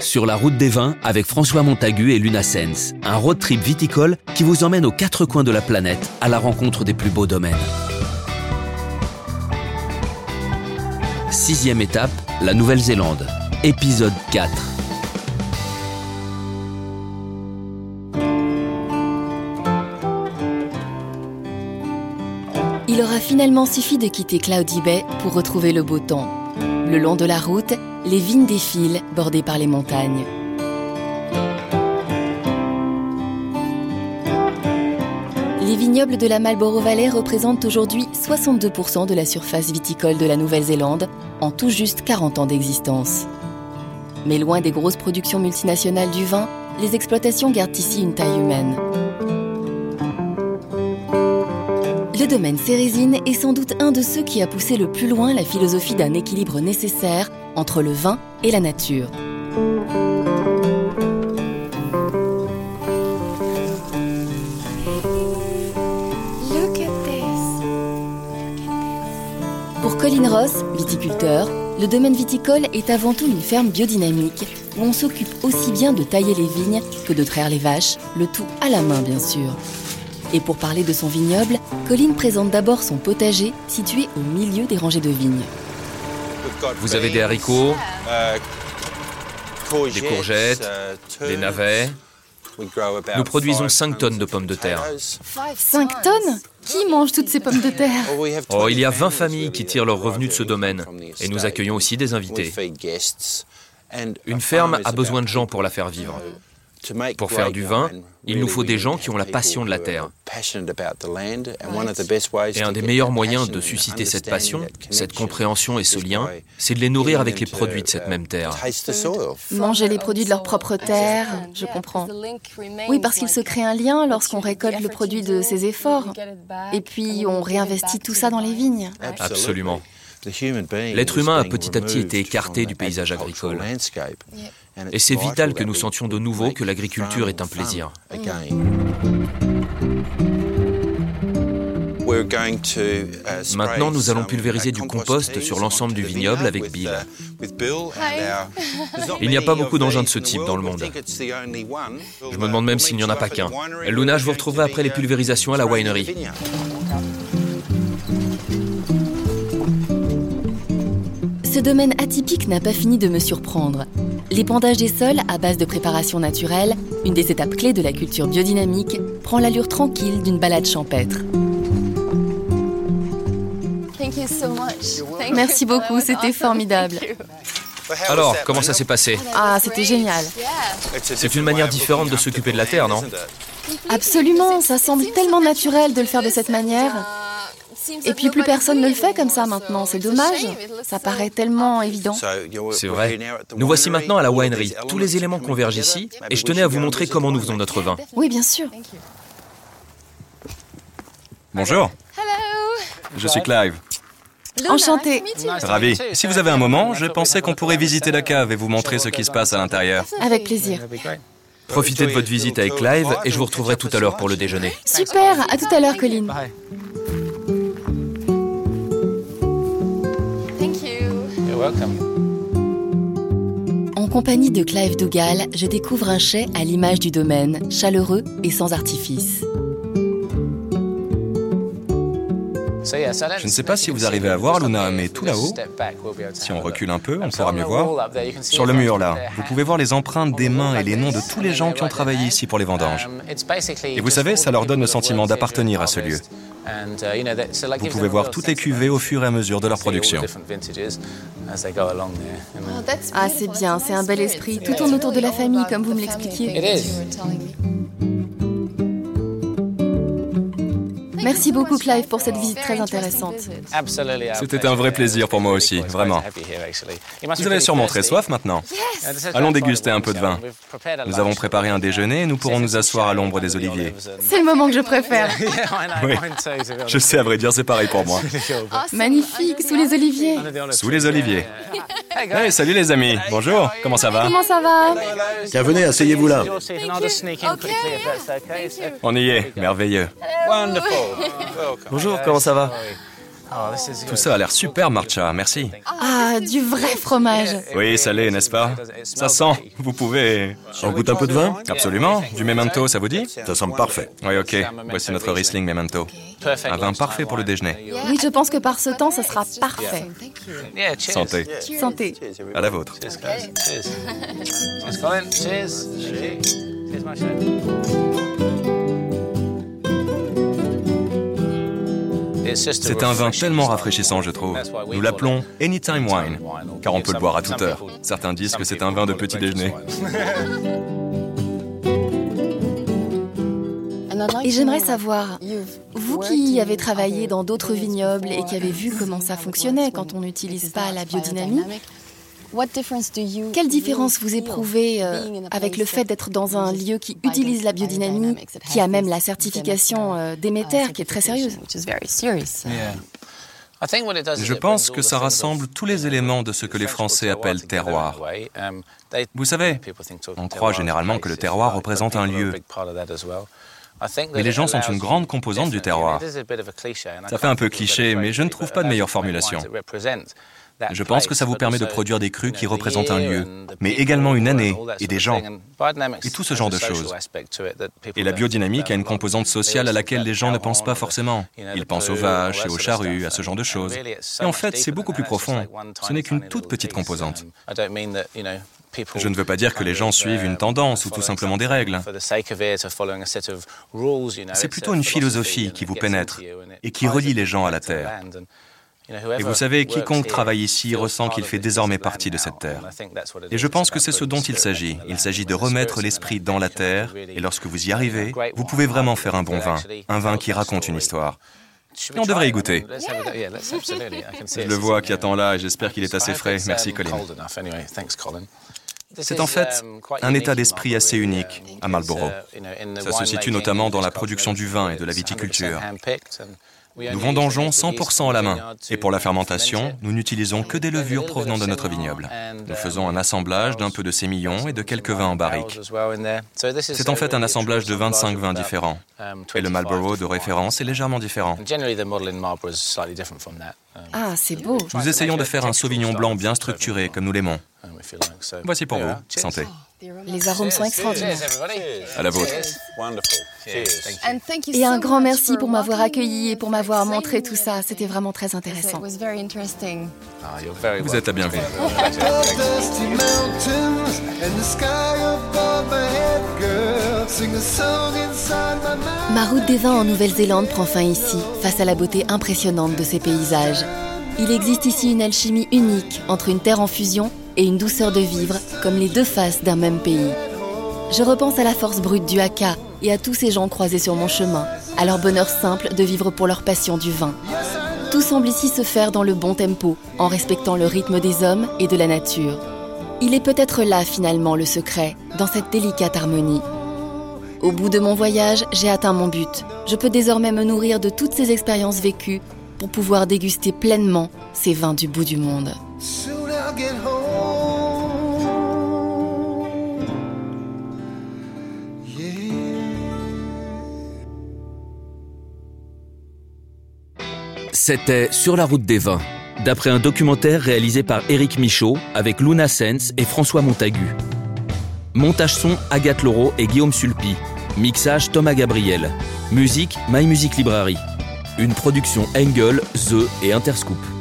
Sur la route des vins avec François Montagu et Luna Sens, un road trip viticole qui vous emmène aux quatre coins de la planète à la rencontre des plus beaux domaines. Sixième étape, la Nouvelle-Zélande. Épisode 4. Il aura finalement suffi de quitter Cloudy Bay pour retrouver le beau temps. Le long de la route, les vignes défilent, bordées par les montagnes. Les vignobles de la Marlborough Valley représentent aujourd'hui 62% de la surface viticole de la Nouvelle-Zélande, en tout juste 40 ans d'existence. Mais loin des grosses productions multinationales du vin, les exploitations gardent ici une taille humaine. Le domaine Cérésine est sans doute un de ceux qui a poussé le plus loin la philosophie d'un équilibre nécessaire entre le vin et la nature. Pour Colin Ross, viticulteur, le domaine viticole est avant tout une ferme biodynamique où on s'occupe aussi bien de tailler les vignes que de traire les vaches, le tout à la main bien sûr. Et pour parler de son vignoble, Colin présente d'abord son potager situé au milieu des rangées de vignes. Vous avez des haricots, des courgettes, des navets. Nous produisons 5 tonnes de pommes de terre. 5 tonnes Qui mange toutes ces pommes de terre Oh, il y a 20 familles qui tirent leurs revenus de ce domaine. Et nous accueillons aussi des invités. Une ferme a besoin de gens pour la faire vivre. Pour faire du vin, il nous faut des gens qui ont la passion de la terre. Et un des meilleurs moyens de susciter cette passion, cette compréhension et ce lien, c'est de les nourrir avec les produits de cette même terre. Manger les produits de leur propre terre, je comprends. Oui, parce qu'il se crée un lien lorsqu'on récolte le produit de ses efforts. Et puis on réinvestit tout ça dans les vignes. Absolument. L'être humain a petit à petit été écarté du paysage agricole. Et c'est vital que nous sentions de nouveau que l'agriculture est un plaisir. Maintenant, nous allons pulvériser du compost sur l'ensemble du vignoble avec Bill. Il n'y a pas beaucoup d'engins de ce type dans le monde. Je me demande même s'il n'y en a pas qu'un. Luna, je vous retrouverai après les pulvérisations à la winery. Ce domaine atypique n'a pas fini de me surprendre. L'épandage des sols à base de préparation naturelle, une des étapes clés de la culture biodynamique, prend l'allure tranquille d'une balade champêtre. Merci beaucoup, c'était formidable. Alors, comment ça s'est passé? Ah, c'était génial. C'est une manière différente de s'occuper de la terre, non? Absolument, ça semble tellement naturel de le faire de cette manière. Et puis plus personne ne le fait comme ça maintenant, c'est dommage. Ça paraît tellement évident. C'est vrai. Nous voici maintenant à la winery. Tous les éléments convergent ici et je tenais à vous montrer comment nous faisons notre vin. Oui, bien sûr. Bonjour. Je suis Clive. Enchanté. Ravi. Si vous avez un moment, je pensais qu'on pourrait visiter la cave et vous montrer ce qui se passe à l'intérieur. Avec plaisir. Profitez de votre visite avec Clive et je vous retrouverai tout à l'heure pour le déjeuner. Super, à tout à l'heure, Colline. En compagnie de Clive Dougal, je découvre un chai à l'image du domaine, chaleureux et sans artifice. Je ne sais pas si vous arrivez à voir, Luna, mais tout là-haut, si on recule un peu, on pourra mieux voir. Sur le mur là, vous pouvez voir les empreintes des mains et les noms de tous les gens qui ont travaillé ici pour les vendanges. Et vous savez, ça leur donne le sentiment d'appartenir à ce lieu. Vous pouvez voir toutes les cuvées au fur et à mesure de leur production. Ah, c'est bien, c'est un bel esprit. Tout tourne autour de la famille, comme vous me l'expliquiez. Merci beaucoup, Clive, pour cette visite très intéressante. C'était un vrai plaisir pour moi aussi, vraiment. Vous avez sûrement très soif maintenant. Allons déguster un peu de vin. Nous avons préparé un déjeuner et nous pourrons nous asseoir à l'ombre des oliviers. C'est le moment que je préfère. Oui, je sais, à vrai dire, c'est pareil pour moi. Magnifique, sous les oliviers. Sous les oliviers. Hey, salut les amis. Bonjour, comment ça va? Comment ça va? Tiens, venez, asseyez-vous là. On y est, merveilleux. Bonjour, comment ça va? Tout ça a l'air super, Marcha, merci. Ah, du vrai fromage. Oui, ça l'est, n'est-ce pas? Ça sent, vous pouvez... On goûte un peu de vin? Absolument. Du memento, ça vous dit? Ça semble parfait. Oui, ok. Voici notre Riesling memento. Un vin parfait pour le déjeuner. Oui, je pense que par ce temps, ça sera parfait. Santé. Santé. À la vôtre. C'est un vin tellement rafraîchissant, je trouve. Nous l'appelons Anytime Wine, car on peut le boire à toute heure. Certains disent que c'est un vin de petit déjeuner. Et j'aimerais savoir, vous qui avez travaillé dans d'autres vignobles et qui avez vu comment ça fonctionnait quand on n'utilise pas la biodynamie, quelle différence vous éprouvez euh, avec le fait d'être dans un lieu qui utilise la biodynamie, qui a même la certification euh, Déméter, qui est très sérieuse Je pense que ça rassemble tous les éléments de ce que les Français appellent terroir. Vous savez, on croit généralement que le terroir représente un lieu. Mais les gens sont une grande composante du terroir. Ça fait un peu cliché, mais je ne trouve pas de meilleure formulation. Je pense que ça vous permet de produire des crus qui représentent un lieu, mais également une année et des gens, et tout ce genre de choses. Et la biodynamique a une composante sociale à laquelle les gens ne pensent pas forcément. Ils pensent aux vaches et aux charrues, à ce genre de choses. Et en fait, c'est beaucoup plus profond. Ce n'est qu'une toute petite composante. Je ne veux pas dire que les gens suivent une tendance ou tout simplement des règles. C'est plutôt une philosophie qui vous pénètre et qui relie les gens à la Terre. Et vous savez, quiconque travaille ici ressent qu'il fait désormais partie de cette terre. Et je pense que c'est ce dont il s'agit. Il s'agit de remettre l'esprit dans la terre, et lorsque vous y arrivez, vous pouvez vraiment faire un bon vin, un vin qui raconte une histoire. Et on devrait y goûter. Je le vois qui attend là et j'espère qu'il est assez frais. Merci Colin. C'est en fait un état d'esprit assez unique à Marlborough. Ça se situe notamment dans la production du vin et de la viticulture. Nous vendangeons 100% à la main. Et pour la fermentation, nous n'utilisons que des levures provenant de notre vignoble. Nous faisons un assemblage d'un peu de sémillon et de quelques vins en barrique. C'est en fait un assemblage de 25 vins différents. Et le Marlborough de référence est légèrement différent. Ah, c'est beau. Nous essayons de faire un sauvignon blanc bien structuré, comme nous l'aimons. Voici pour vous. Santé. Les arômes sont extraordinaires. À la vôtre. Et un grand merci pour m'avoir accueilli et pour m'avoir montré tout ça. C'était vraiment très intéressant. Vous êtes à bienvenue. Ma route des vins en Nouvelle-Zélande prend fin ici, face à la beauté impressionnante de ces paysages. Il existe ici une alchimie unique entre une terre en fusion et une douceur de vivre, comme les deux faces d'un même pays. Je repense à la force brute du haka et à tous ces gens croisés sur mon chemin, à leur bonheur simple de vivre pour leur passion du vin. Tout semble ici se faire dans le bon tempo, en respectant le rythme des hommes et de la nature. Il est peut-être là finalement le secret, dans cette délicate harmonie. Au bout de mon voyage, j'ai atteint mon but. Je peux désormais me nourrir de toutes ces expériences vécues pour pouvoir déguster pleinement ces vins du bout du monde. C'était Sur la route des vins, d'après un documentaire réalisé par Éric Michaud avec Luna Sens et François Montagu. Montage son Agathe Laureau et Guillaume Sulpi. Mixage Thomas Gabriel. Musique My Music Library. Une production Engel, The et Interscoop.